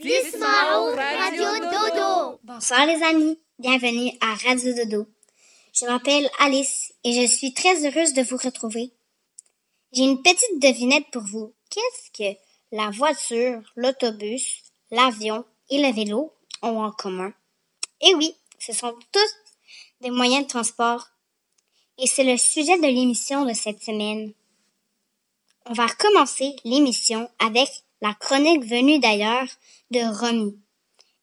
Radio Dodo. Bonsoir les amis, bienvenue à Radio Dodo. Je m'appelle Alice et je suis très heureuse de vous retrouver. J'ai une petite devinette pour vous. Qu'est-ce que la voiture, l'autobus, l'avion et le vélo ont en commun? Eh oui, ce sont tous des moyens de transport. Et c'est le sujet de l'émission de cette semaine. On va commencer l'émission avec la chronique venue d'ailleurs de Romy.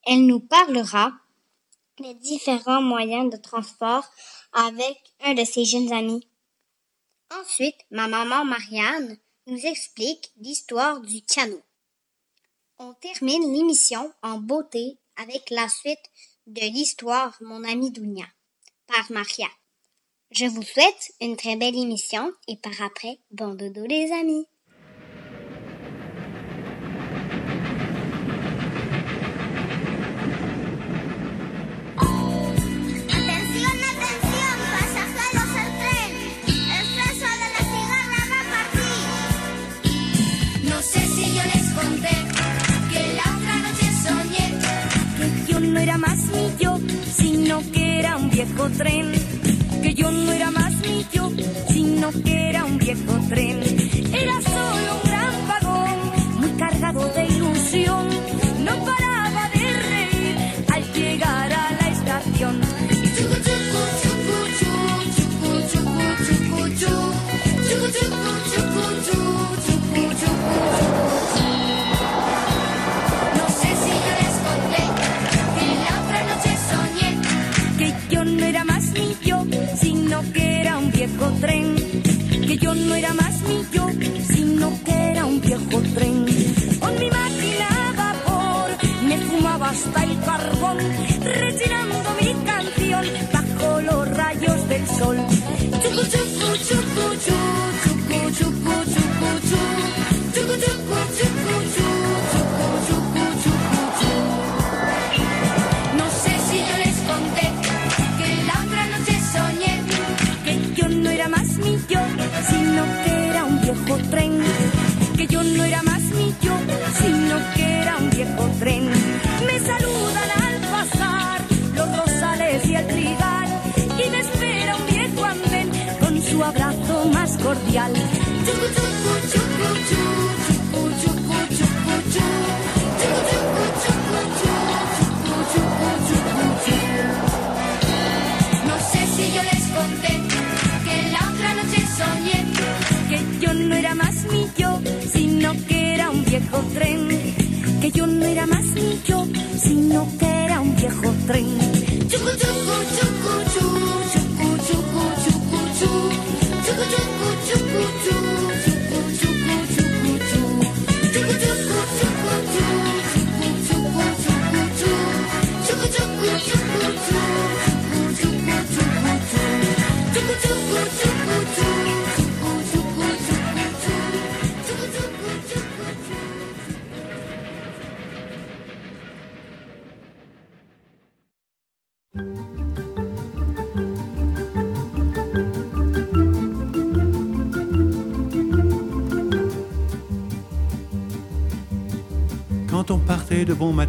Elle nous parlera des différents moyens de transport avec un de ses jeunes amis. Ensuite, ma maman Marianne nous explique l'histoire du canot. On termine l'émission en beauté avec la suite de l'histoire Mon ami Dounia par Maria. Je vous souhaite une très belle émission et par après, bon dodo les amis. Más yo, sino que era un viejo tren. Que yo no era más ni yo, sino que era un viejo tren. Era solo un gran vagón, muy cargado de ilusión. El carbón, rechinando mi canción bajo los rayos del sol. Tren.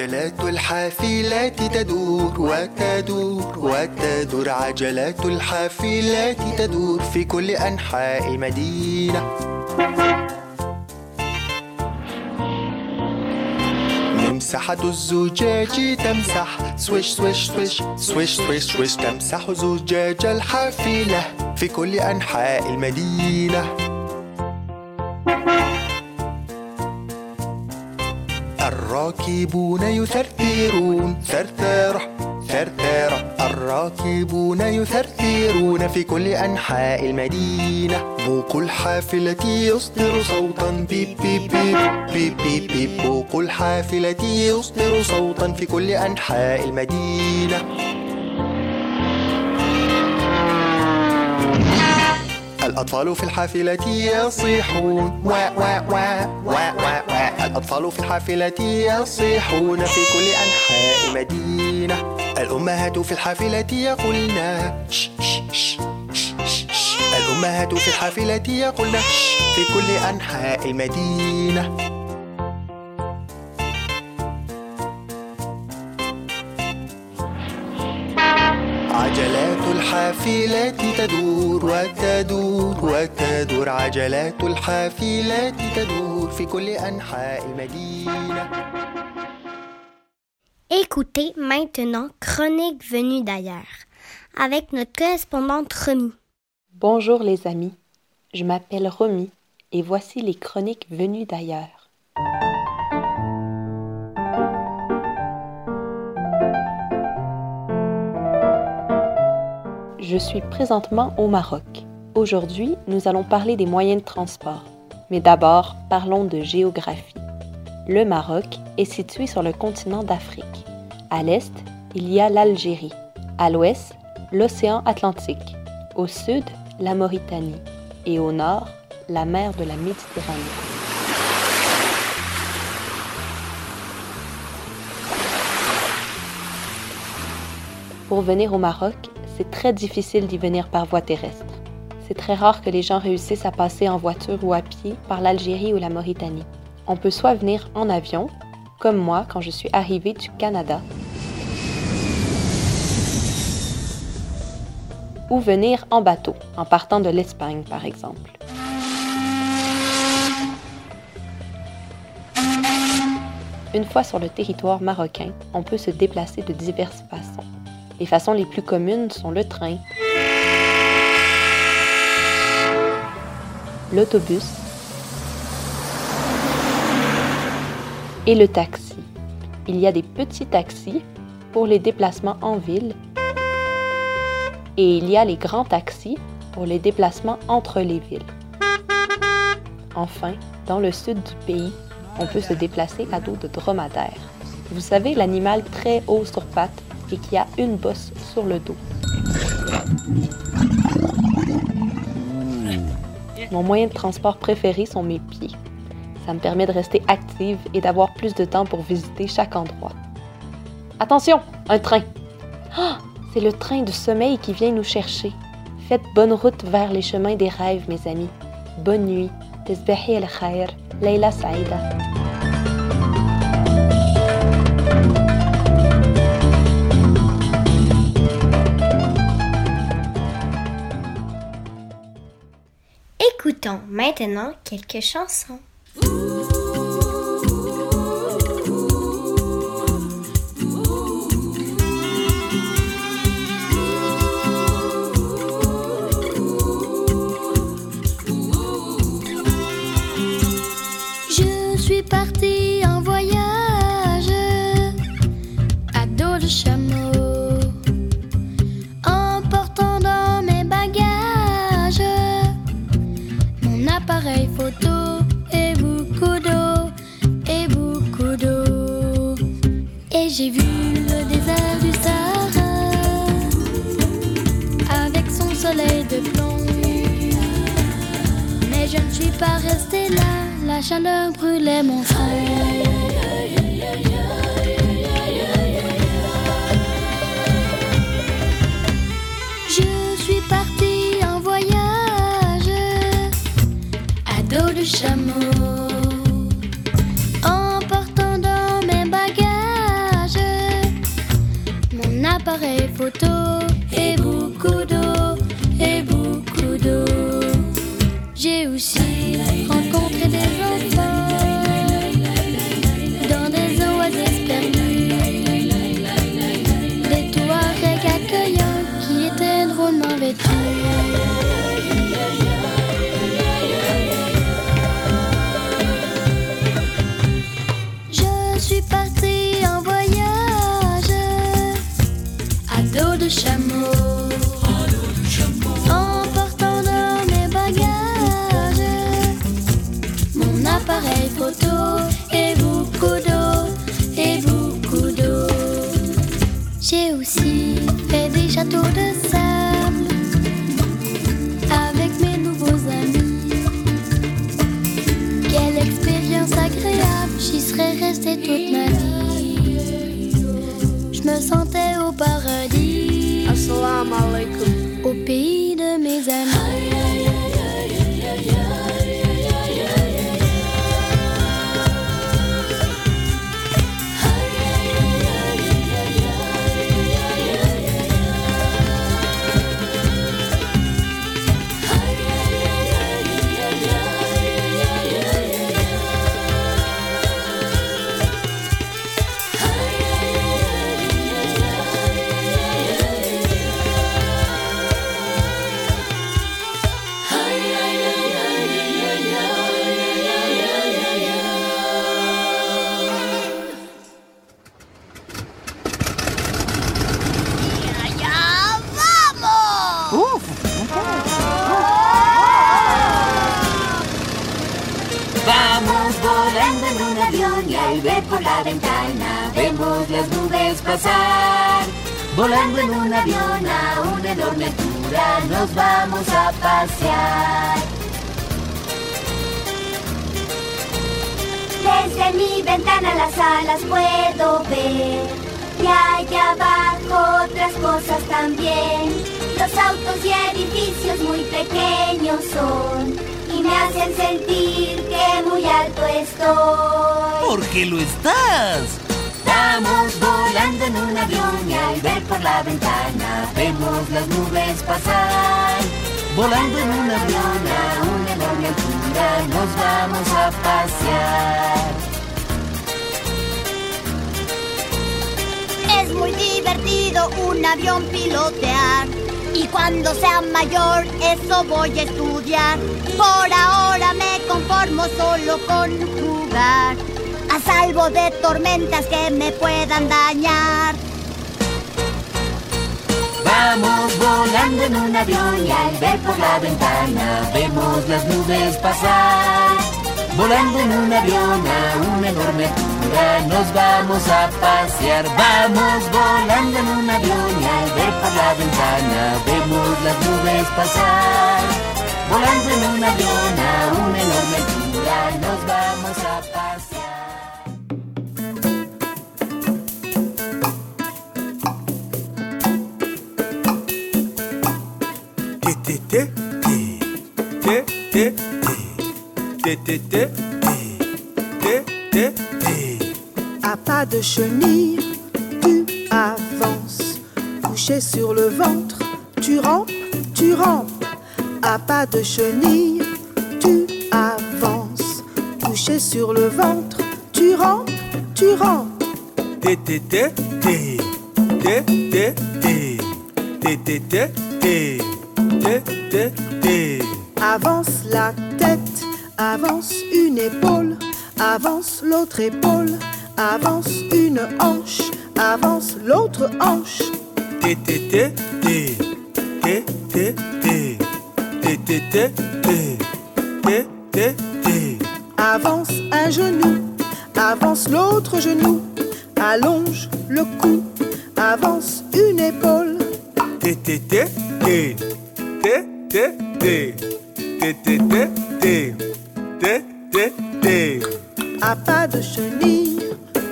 عجلات الحافلات تدور وتدور وتدور. عجلات الحافلات تدور في كل أنحاء المدينة. ممسحة الزجاج تمسح سويش سويش سويش سويش سويش سويش. تمسح زجاج الحافلة في كل أنحاء المدينة. الراكبون يثرثرون. ثرثرة ثرثرة. الراكبون يثرثرون في كل أنحاء المدينة. بوق الحافلة يصدر صوتا. بيب بيب بيب بيب بيب بيب. بوق الحافلة يصدر صوتا في كل أنحاء المدينة. الأطفال في الحافلة يصيحون. وا وا وا وا وا. الأطفال في الحافلة يصيحون في كل أنحاء المدينة. الأمهات في الحافلة يقولن الأمهات في الحافلة يقولن في كل أنحاء المدينة. الحافلات تدور وتدور وتدور عجلات الحافلات تدور في كل أنحاء المدينة Écoutez maintenant Chronique venue d'ailleurs avec notre correspondante Romy. Bonjour les amis, je m'appelle Romy et voici les chroniques venues d'ailleurs. Je suis présentement au Maroc. Aujourd'hui, nous allons parler des moyens de transport. Mais d'abord, parlons de géographie. Le Maroc est situé sur le continent d'Afrique. À l'est, il y a l'Algérie. À l'ouest, l'océan Atlantique. Au sud, la Mauritanie. Et au nord, la mer de la Méditerranée. Pour venir au Maroc, c'est très difficile d'y venir par voie terrestre. C'est très rare que les gens réussissent à passer en voiture ou à pied par l'Algérie ou la Mauritanie. On peut soit venir en avion, comme moi quand je suis arrivée du Canada, ou venir en bateau, en partant de l'Espagne par exemple. Une fois sur le territoire marocain, on peut se déplacer de diverses façons. Les façons les plus communes sont le train, l'autobus et le taxi. Il y a des petits taxis pour les déplacements en ville et il y a les grands taxis pour les déplacements entre les villes. Enfin, dans le sud du pays, on peut se déplacer à dos de dromadaire. Vous savez, l'animal très haut sur pattes et qui a une bosse sur le dos. Mon moyen de transport préféré sont mes pieds. Ça me permet de rester active et d'avoir plus de temps pour visiter chaque endroit. Attention, un train. Ah, c'est le train de sommeil qui vient nous chercher. Faites bonne route vers les chemins des rêves, mes amis. Bonne nuit. Tesbehi el khair. Leila Saïda. Maintenant quelques chansons. Soleil de plomb. Mais je ne suis pas restée là, la chaleur brûlait mon frère. Je suis partie en voyage à dos de chameau, emportant dans mes bagages mon appareil photo pasear. Desde mi ventana las alas puedo ver. Y allá abajo otras cosas también. Los autos y edificios muy pequeños son. Y me hacen sentir que muy alto estoy. ¿Por qué lo estás? Vamos volando en un avión y al ver por la ventana vemos las nubes pasar. Volando en un avión a una enorme altura nos vamos a pasear. Es muy divertido un avión pilotear. Y cuando sea mayor, eso voy a estudiar. Por ahora me conformo solo con jugar. A salvo de tormentas que me puedan dañar. Volando en un avión y al ver por la ventana vemos las nubes pasar. Volando en un avión a una enorme altura nos vamos a pasear. Vamos volando en un avión y al ver por la ventana vemos las nubes pasar. Volando en un avión a una enorme altura nos vamos a pasear. À pas de chenille, tu avances. Couché sur le ventre, tu rampes, tu rampes. À pas de chenille, tu avances. Couché sur le ventre, tu rampes, tu rampes. Avance la tête, avance une épaule, avance l'autre épaule, avance une hanche, avance l'autre hanche. Avance un genou, avance l'autre genou, allonge le cou, avance une épaule. À pas de chenille,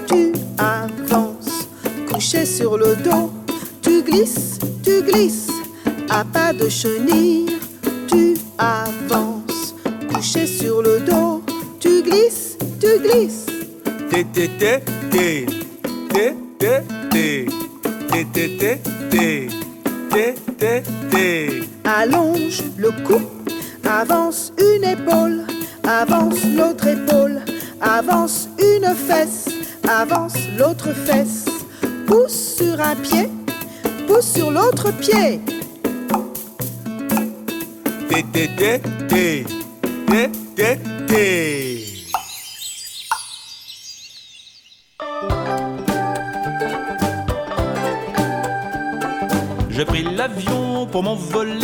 tu avances. Couché sur le dos, tu glisses, tu glisses. À pas de chenille, tu avances. Couché sur le dos, tu glisses, tu glisses. Allonge le cou, avance une épaule, avance l'autre épaule, avance une fesse, avance l'autre fesse. Pousse sur un pied, pousse sur l'autre pied. J'ai pris l'avion pour m'envoler,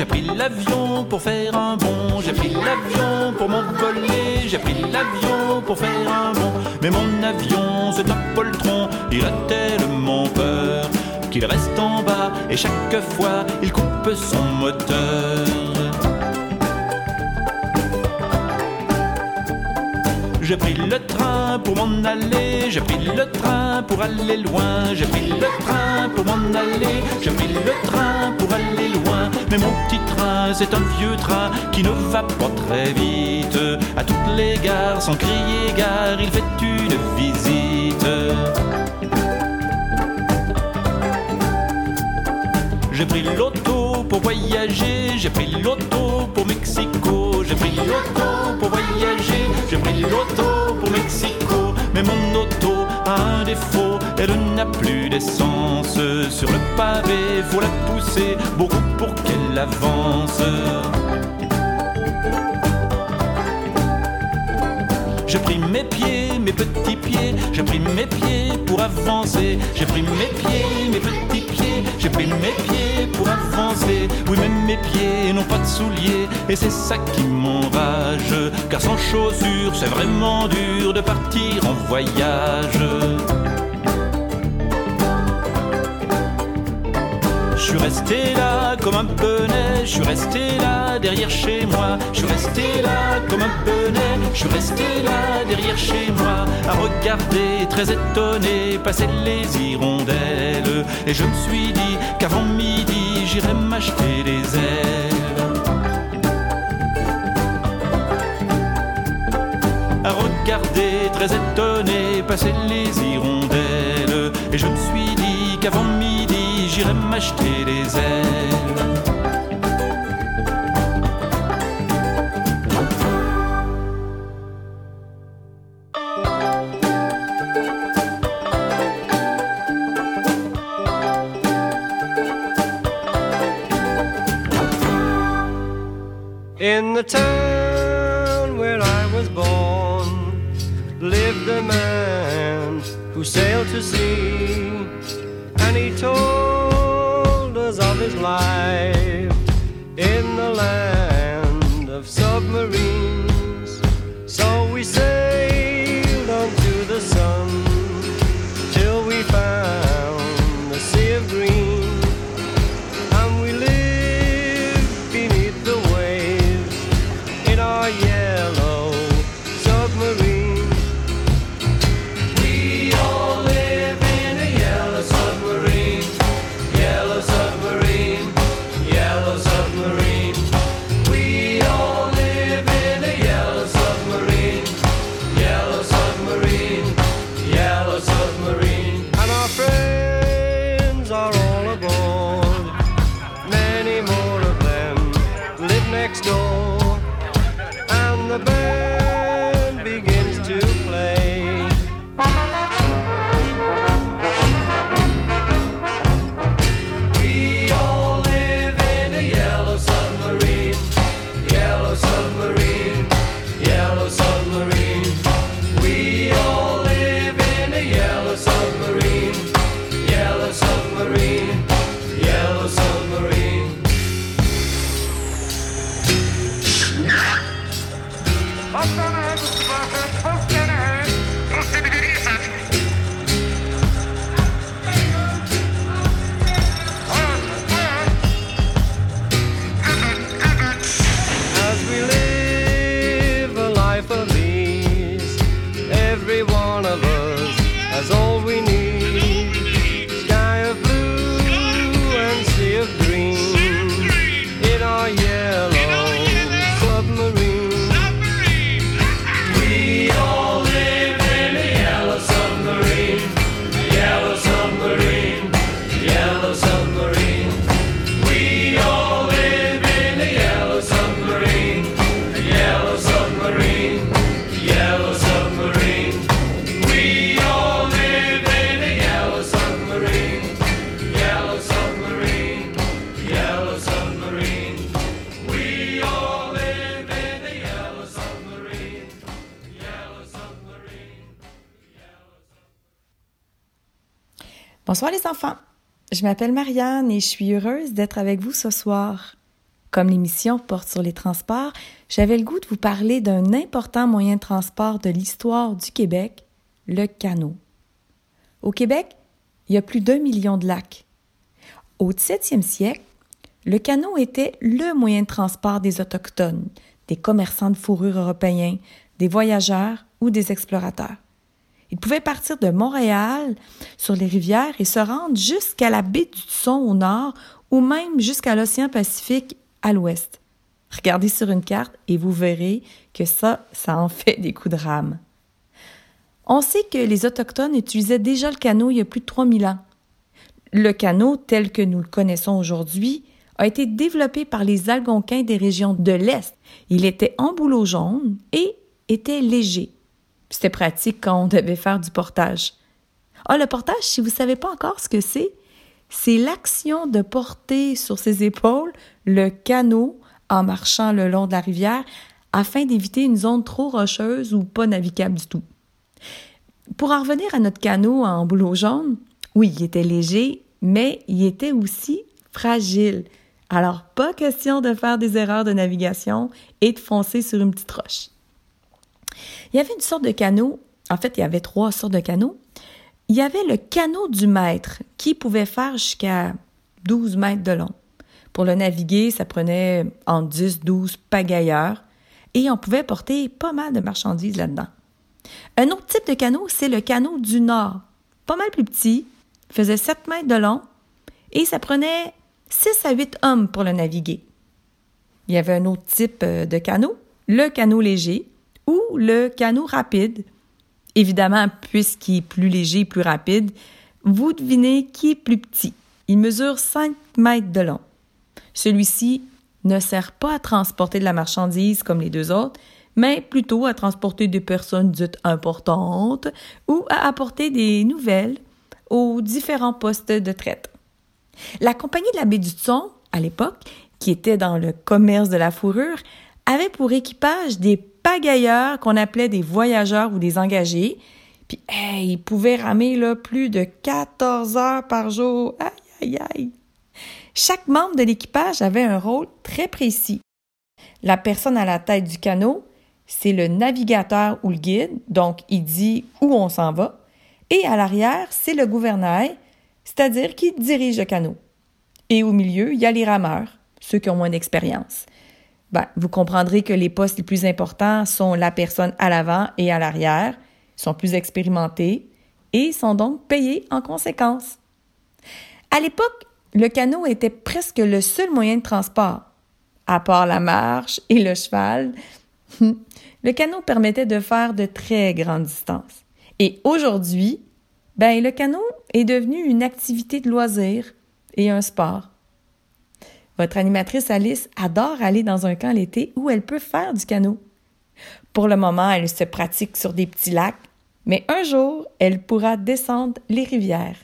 j'ai pris l'avion pour faire un bond, j'ai pris l'avion pour m'envoler, j'ai pris l'avion pour faire un bond. Mais mon avion, c'est un poltron, il a tellement peur qu'il reste en bas et chaque fois il coupe son moteur. J'ai pris le train pour m'en aller, j'ai pris le train pour aller loin, j'ai pris le train pour m'en aller, j'ai pris le train pour aller loin. Mais mon petit train, c'est un vieux train qui ne va pas très vite. À toutes les gares, sans crier gare, il fait une visite. J'ai pris l'auto pour voyager, j'ai pris l'auto pour Mexico, j'ai pris l'auto pour voyager, j'ai pris l'auto pour Mexico. Elle n'a plus d'essence. Sur le pavé, faut la pousser beaucoup pour qu'elle avance. J'ai pris mes pieds, mes petits pieds, j'ai pris mes pieds pour avancer. J'ai pris mes pieds, mes petits pieds, j'ai pris mes pieds pour avancer. Oui, même mes pieds n'ont pas de souliers, et c'est ça qui m'enrage. Car sans chaussures, c'est vraiment dur de partir en voyage. Suis resté là comme un bonnet, je suis resté là derrière chez moi, je suis resté là comme un bonnet, je suis resté là derrière chez moi, à regarder très étonné passer les hirondelles. Et je me suis dit qu'avant midi j'irais m'acheter des ailes. À regarder très étonné passer les hirondelles. Et je me suis dit qu'avant midi, j'irais m'acheter des ailes. Bonsoir les enfants. Je m'appelle Marianne et je suis heureuse d'être avec vous ce soir. Comme l'émission porte sur les transports, j'avais le goût de vous parler d'un important moyen de transport de l'histoire du Québec, le canot. Au Québec, il y a plus d'un million de lacs. Au 17e siècle, le canot était le moyen de transport des Autochtones, des commerçants de fourrure européens, des voyageurs ou des explorateurs. Ils pouvaient partir de Montréal sur les rivières et se rendre jusqu'à la baie du Son au nord ou même jusqu'à l'océan Pacifique à l'ouest. Regardez sur une carte et vous verrez que ça, ça en fait des coups de rame. On sait que les Autochtones utilisaient déjà le canot il y a plus de 3000 ans. Le canot, tel que nous le connaissons aujourd'hui, a été développé par les Algonquins des régions de l'Est. Il était en bouleau jaune et était léger. C'était pratique quand on devait faire du portage. Ah, le portage, si vous ne savez pas encore ce que c'est, c'est l'action de porter sur ses épaules le canot en marchant le long de la rivière afin d'éviter une zone trop rocheuse ou pas navigable du tout. Pour en revenir à notre canot en bouleau jaune, oui, il était léger, mais il était aussi fragile. Alors, pas question de faire des erreurs de navigation et de foncer sur une petite roche. Il y avait une sorte de canot, en fait, il y avait trois sortes de canots. Il y avait le canot du maître qui pouvait faire jusqu'à 12 mètres de long. Pour le naviguer, ça prenait entre 10-12 pagailleurs et on pouvait porter pas mal de marchandises là-dedans. Un autre type de canot, c'est le canot du Nord. Pas mal plus petit, faisait 7 mètres de long et ça prenait 6 à 8 hommes pour le naviguer. Il y avait un autre type euh, de canot, le canot léger ou le canot rapide. Évidemment, puisqu'il est plus léger, plus rapide, Vous devinez qui est plus petit. Il mesure 5 mètres de long. Celui-ci ne sert pas à transporter de la marchandise comme les deux autres, mais plutôt à transporter des personnes dites importantes ou à apporter des nouvelles aux différents postes de traite. La compagnie de la baie du Thon, à l'époque, qui était dans le commerce de la fourrure, avait pour équipage des pagailleurs qu'on appelait des voyageurs ou des engagés. Puis, ils pouvaient ramer là, plus de 14 heures par jour. Aïe, aïe, aïe. Chaque membre de l'équipage avait un rôle très précis. La personne à la tête du canot, c'est le navigateur ou le guide, donc il dit où on s'en va. Et à l'arrière, c'est le gouvernail, c'est-à-dire qui dirige le canot. Et au milieu, il y a les rameurs, ceux qui ont moins d'expérience. Ben, vous comprendrez que les postes les plus importants sont la personne à l'avant et à l'arrière, sont plus expérimentés et sont donc payés en conséquence. À l'époque, le canot était presque le seul moyen de transport. À part la marche et le cheval, le canot permettait de faire de très grandes distances. Et aujourd'hui, ben, le canot est devenu une activité de loisir et un sport. Votre animatrice Alice adore aller dans un camp l'été où elle peut faire du canot. Pour le moment, elle se pratique sur des petits lacs, mais un jour, elle pourra descendre les rivières.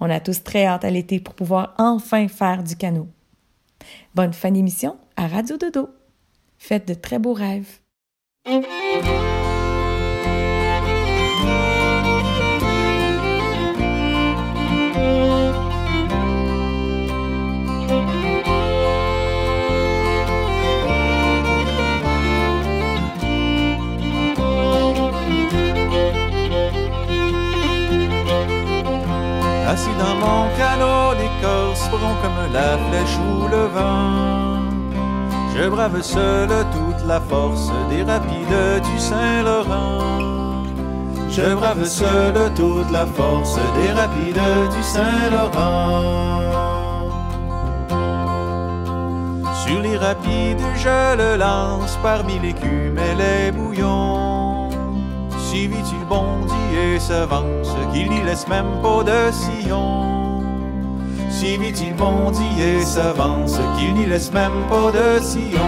On a tous très hâte à l'été pour pouvoir enfin faire du canot. Bonne fin d'émission à Radio Dodo. Faites de très beaux rêves. Assis dans mon canot, l'écorce prend comme la flèche ou le vent. Je brave seul toute la force des rapides du Saint-Laurent. Je brave seul toute la force des rapides du Saint-Laurent. Sur les rapides, je le lance parmi l'écume et les bouillons. Si vite il bondit et s'avance, qu'il n'y laisse même pas de sillon. Si vite il bondit et s'avance, qu'il n'y laisse même pas de sillon.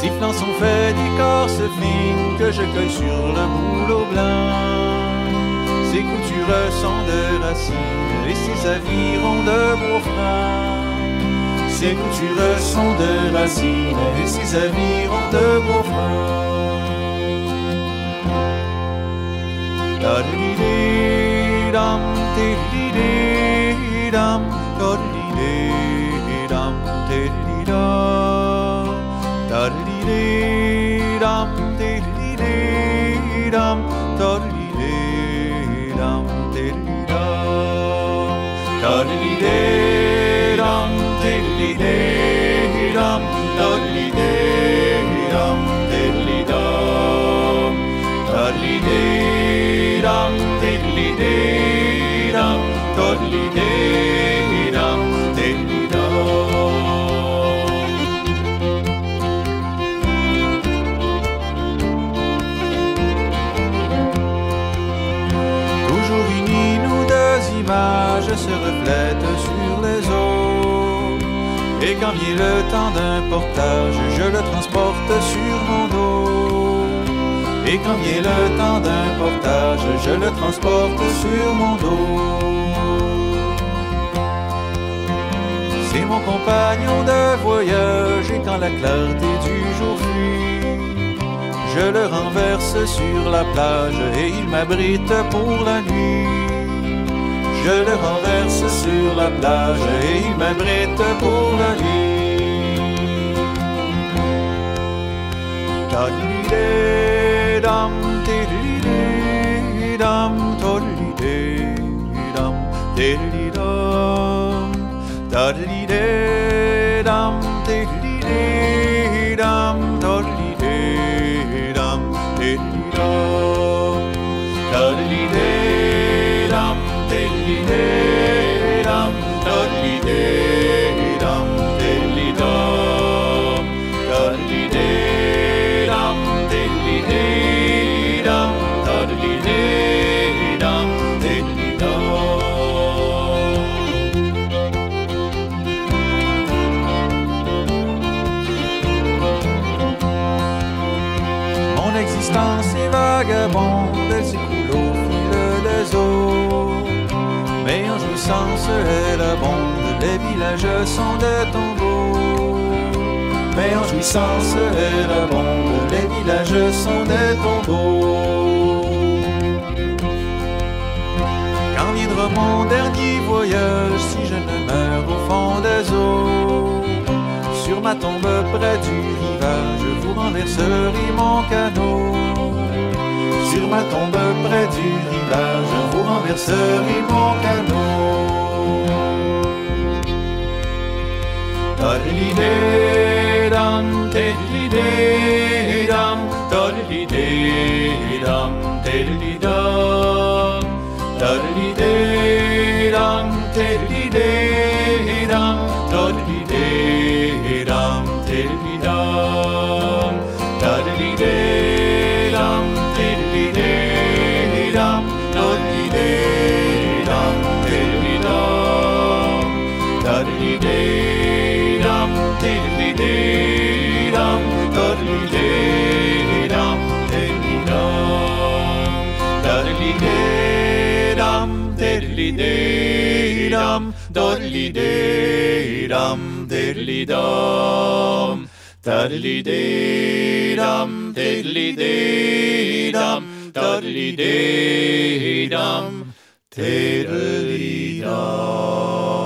Sifflant son fait d'écorce fine que je cueille sur le boulot blanc. Ses coutures sont de racines et ses avirons de freins. Ses coutures sont de racines et ses avirons de beaux freins. Da-di-di-di-dam, Vient le temps d'un portage, je le transporte sur mon dos. Et quand vient le temps d'un portage, je le transporte sur mon dos. C'est mon compagnon de voyage et quand la clarté du jour fuit, je le renverse sur la plage et il m'abrite pour la nuit. Je le renverse sur la plage et il m'abrite pour la nuit. तेरी villages sont des tombeaux. Mais en jouissance, elle abonde, les villages sont des tombeaux. Quand viendra mon dernier voyage, si je ne meurs au fond des eaux, sur ma tombe près du rivage, je vous renverserai mon canot. Sur ma tombe près du rivage, je vous renverserai mon canot. Darli deram, tedli deram, darli deram, tedli dam. Darli deram, tedli deram, darli deram, tedli diddly day dum, doddly day dum, diddly dum, doddly day dum, diddly day dum, doddly day dum, diddly dum.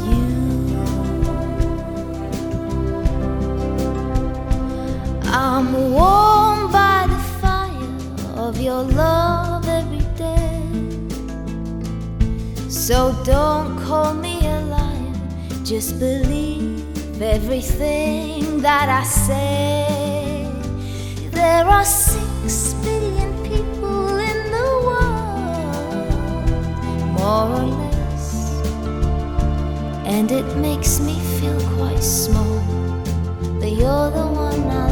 I'm warmed by the fire of your love every day. So don't call me a liar, just believe everything that I say. There are six billion people in the world, more or less, and it makes me feel quite small. But you're the one I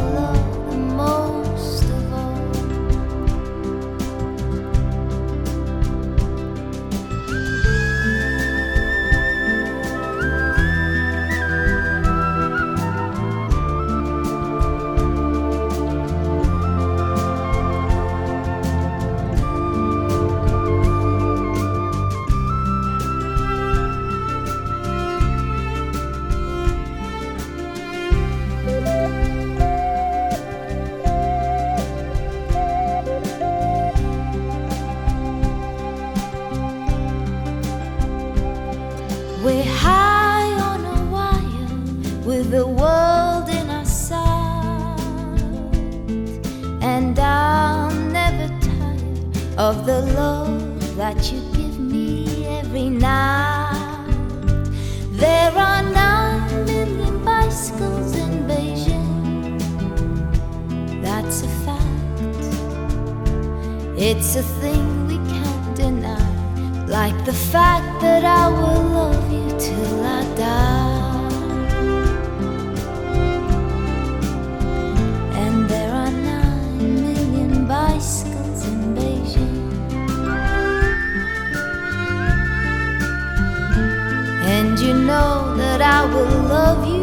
of the love that you give me every night. There are nine million bicycles in Beijing, that's a fact. It's a thing we can't deny. Like the fact that I will love you till I die. I will love you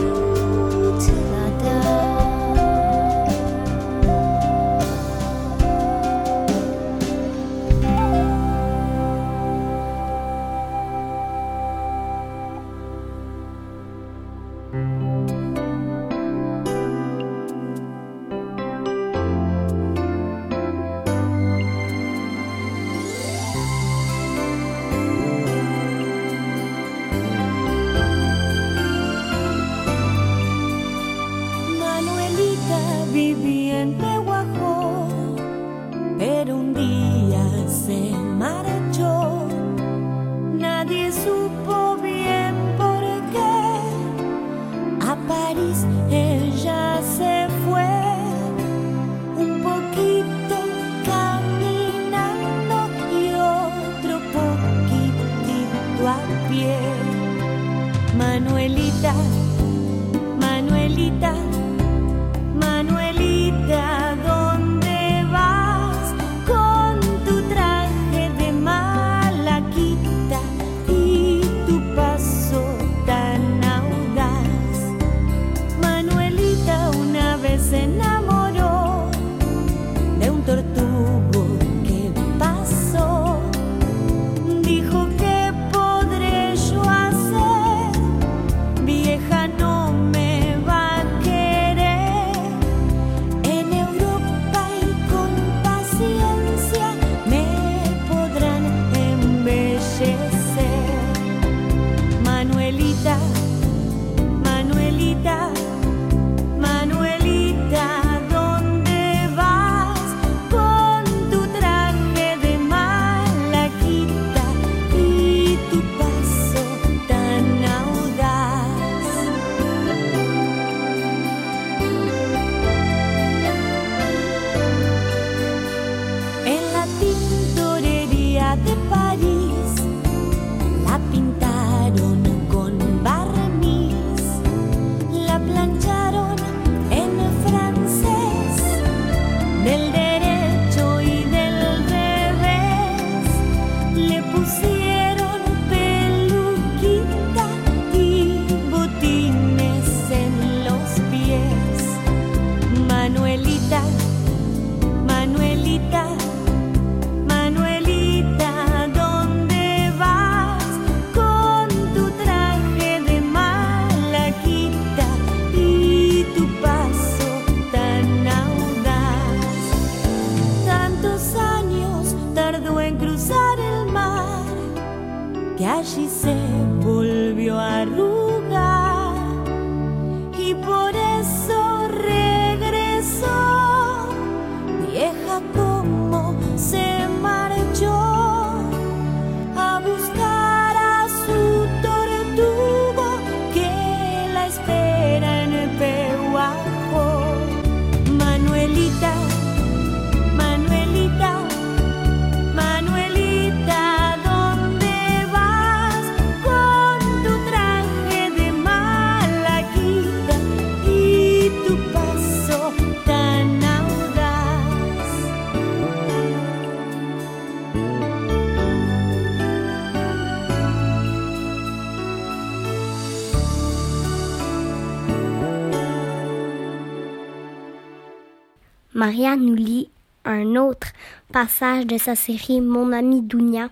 Maria nous lit un autre passage de sa série Mon amie Dounia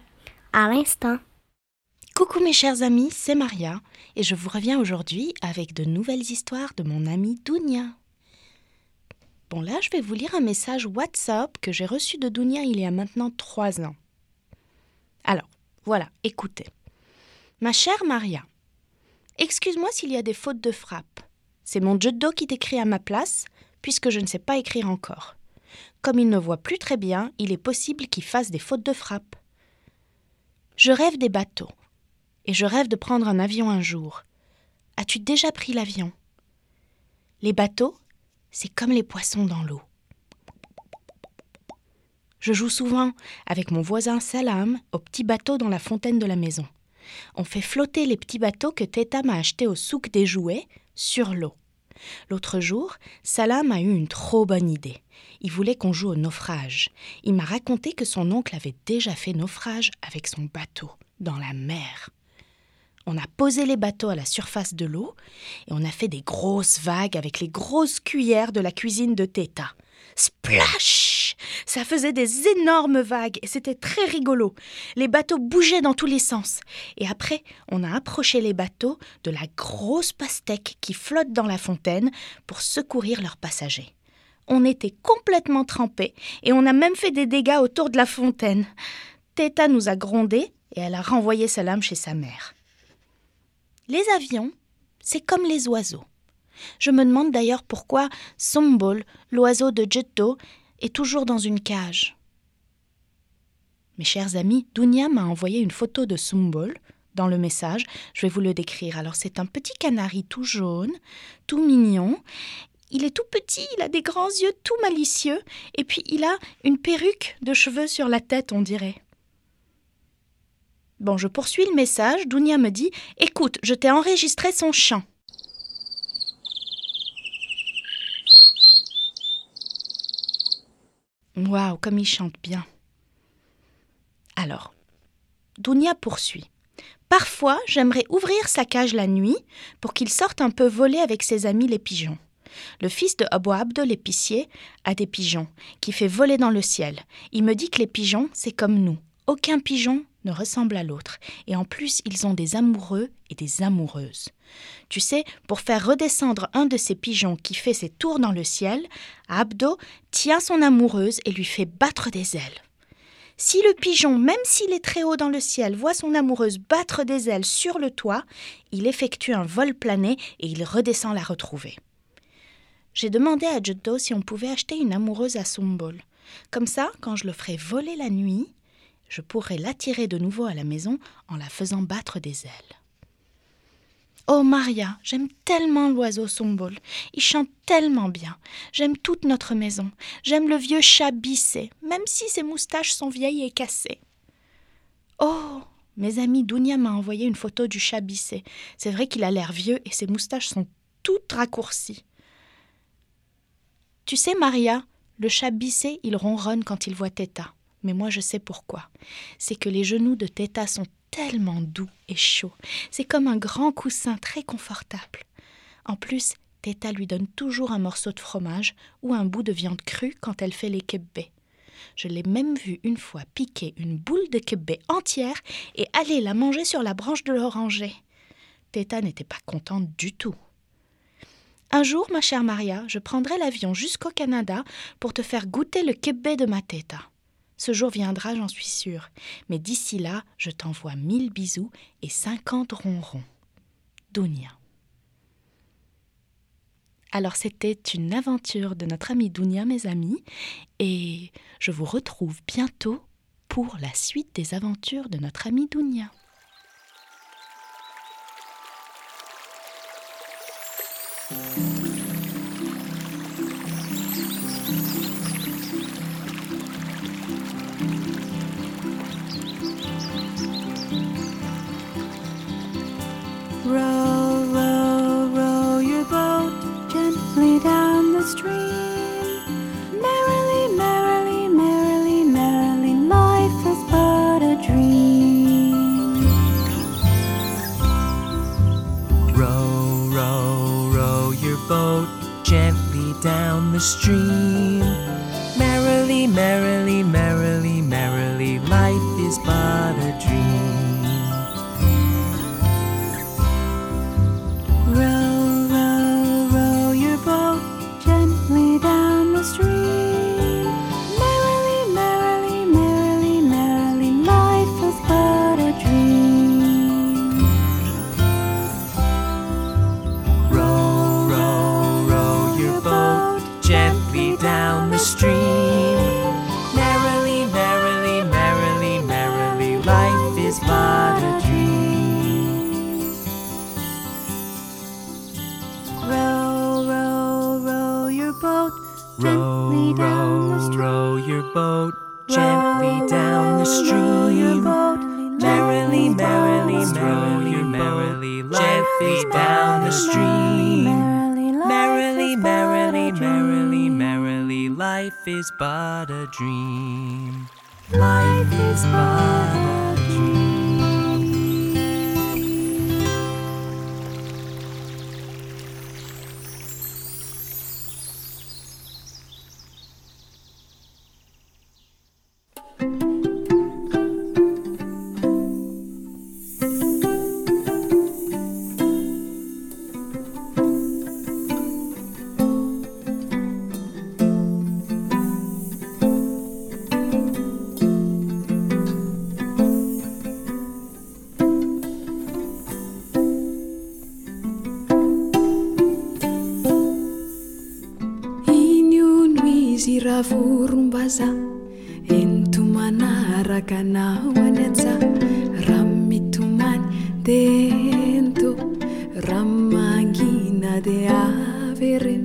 à l'instant. Coucou mes chers amis, c'est Maria et je vous reviens aujourd'hui avec de nouvelles histoires de mon amie Dounia. Bon là, je vais vous lire un message WhatsApp que j'ai reçu de Dounia il y a maintenant trois ans. Alors, voilà, écoutez. Ma chère Maria, excuse-moi s'il y a des fautes de frappe. C'est mon judo qui t'écrit à ma place, puisque je ne sais pas écrire encore. Comme il ne voit plus très bien, il est possible qu'il fasse des fautes de frappe. Je rêve des bateaux, et je rêve de prendre un avion un jour. As-tu déjà pris l'avion? Les bateaux, c'est comme les poissons dans l'eau. Je joue souvent avec mon voisin Salam au petit bateau dans la fontaine de la maison. On fait flotter les petits bateaux que Teta m'a achetés au souk des jouets sur l'eau. L'autre jour, Salam a eu une trop bonne idée. Il voulait qu'on joue au naufrage. Il m'a raconté que son oncle avait déjà fait naufrage avec son bateau dans la mer. On a posé les bateaux à la surface de l'eau et on a fait des grosses vagues avec les grosses cuillères de la cuisine de Teta. Splash Ça faisait des énormes vagues et c'était très rigolo. Les bateaux bougeaient dans tous les sens. Et après, on a approché les bateaux de la grosse pastèque qui flotte dans la fontaine pour secourir leurs passagers. On était complètement trempés et on a même fait des dégâts autour de la fontaine. Teta nous a grondés et elle a renvoyé sa lame chez sa mère. Les avions, c'est comme les oiseaux. Je me demande d'ailleurs pourquoi Sombol, l'oiseau de Jetto, est toujours dans une cage. Mes chers amis, Dounia m'a envoyé une photo de Sombol dans le message. Je vais vous le décrire. Alors, c'est un petit canari tout jaune, tout mignon. Il est tout petit, il a des grands yeux tout malicieux, et puis il a une perruque de cheveux sur la tête, on dirait. Bon, je poursuis le message. Dounia me dit Écoute, je t'ai enregistré son chant. Waouh, comme il chante bien. Alors, Dounia poursuit. Parfois, j'aimerais ouvrir sa cage la nuit pour qu'il sorte un peu voler avec ses amis les pigeons. Le fils de Abu Abdo l'épicier a des pigeons qui fait voler dans le ciel. Il me dit que les pigeons, c'est comme nous. Aucun pigeon ne ressemble à l'autre. Et en plus, ils ont des amoureux et des amoureuses. Tu sais, pour faire redescendre un de ces pigeons qui fait ses tours dans le ciel, Abdo tient son amoureuse et lui fait battre des ailes. Si le pigeon, même s'il est très haut dans le ciel, voit son amoureuse battre des ailes sur le toit, il effectue un vol plané et il redescend la retrouver. J'ai demandé à Juddo si on pouvait acheter une amoureuse à Sombol. Comme ça, quand je le ferai voler la nuit, je pourrais l'attirer de nouveau à la maison en la faisant battre des ailes. Oh Maria, j'aime tellement l'oiseau Sombol. Il chante tellement bien. J'aime toute notre maison. J'aime le vieux chat bissé, même si ses moustaches sont vieilles et cassées. Oh Mes amis, Dounia m'a envoyé une photo du chat bissé. C'est vrai qu'il a l'air vieux et ses moustaches sont toutes raccourcies. Tu sais, Maria, le chat bissé, il ronronne quand il voit Teta. Mais moi, je sais pourquoi. C'est que les genoux de Teta sont tellement doux et chauds. C'est comme un grand coussin très confortable. En plus, Teta lui donne toujours un morceau de fromage ou un bout de viande crue quand elle fait les kebbés. Je l'ai même vue une fois piquer une boule de kebbé entière et aller la manger sur la branche de l'oranger. Teta n'était pas contente du tout. Un jour, ma chère Maria, je prendrai l'avion jusqu'au Canada pour te faire goûter le kebbé de ma Teta. Ce jour viendra, j'en suis sûre. Mais d'ici là, je t'envoie mille bisous et cinquante ronrons. Dounia. Alors c'était une aventure de notre amie Dounia, mes amis, et je vous retrouve bientôt pour la suite des aventures de notre amie Dounia. down the stream. Merrily, merrily, merrily boat gently down the stream. Merrily, merrily, merrily, merrily, gently down the stream. Merrily, merrily, merrily, merrily, life is but a dream. Life is but a dream. za entomanaraka naho any atsa ra mitomany de ento. Ra mangina de averena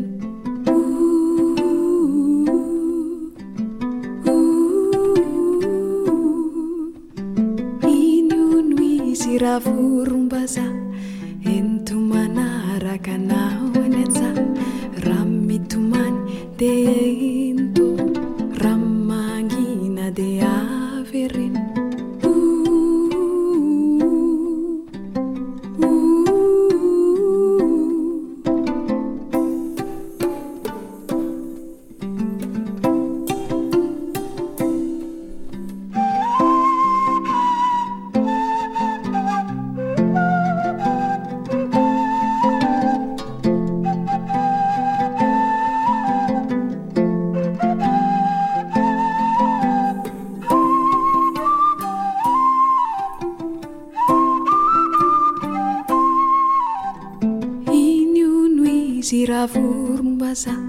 Tavur basah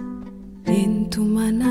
din tumanah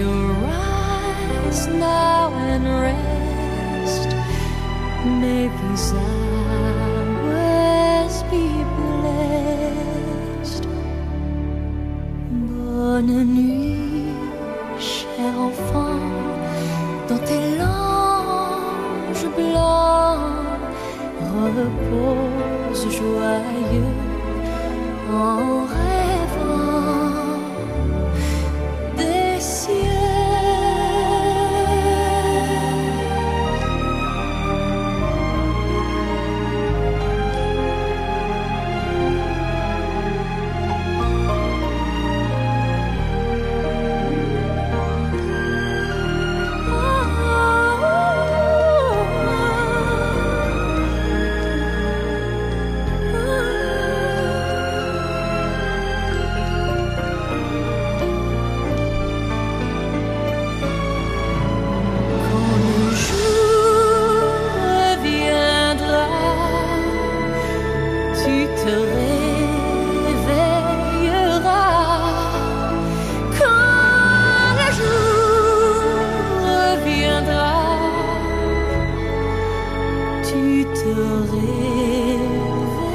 your eyes now and rest. May these hours be blessed. Bonne nuit, tu te réveilleras.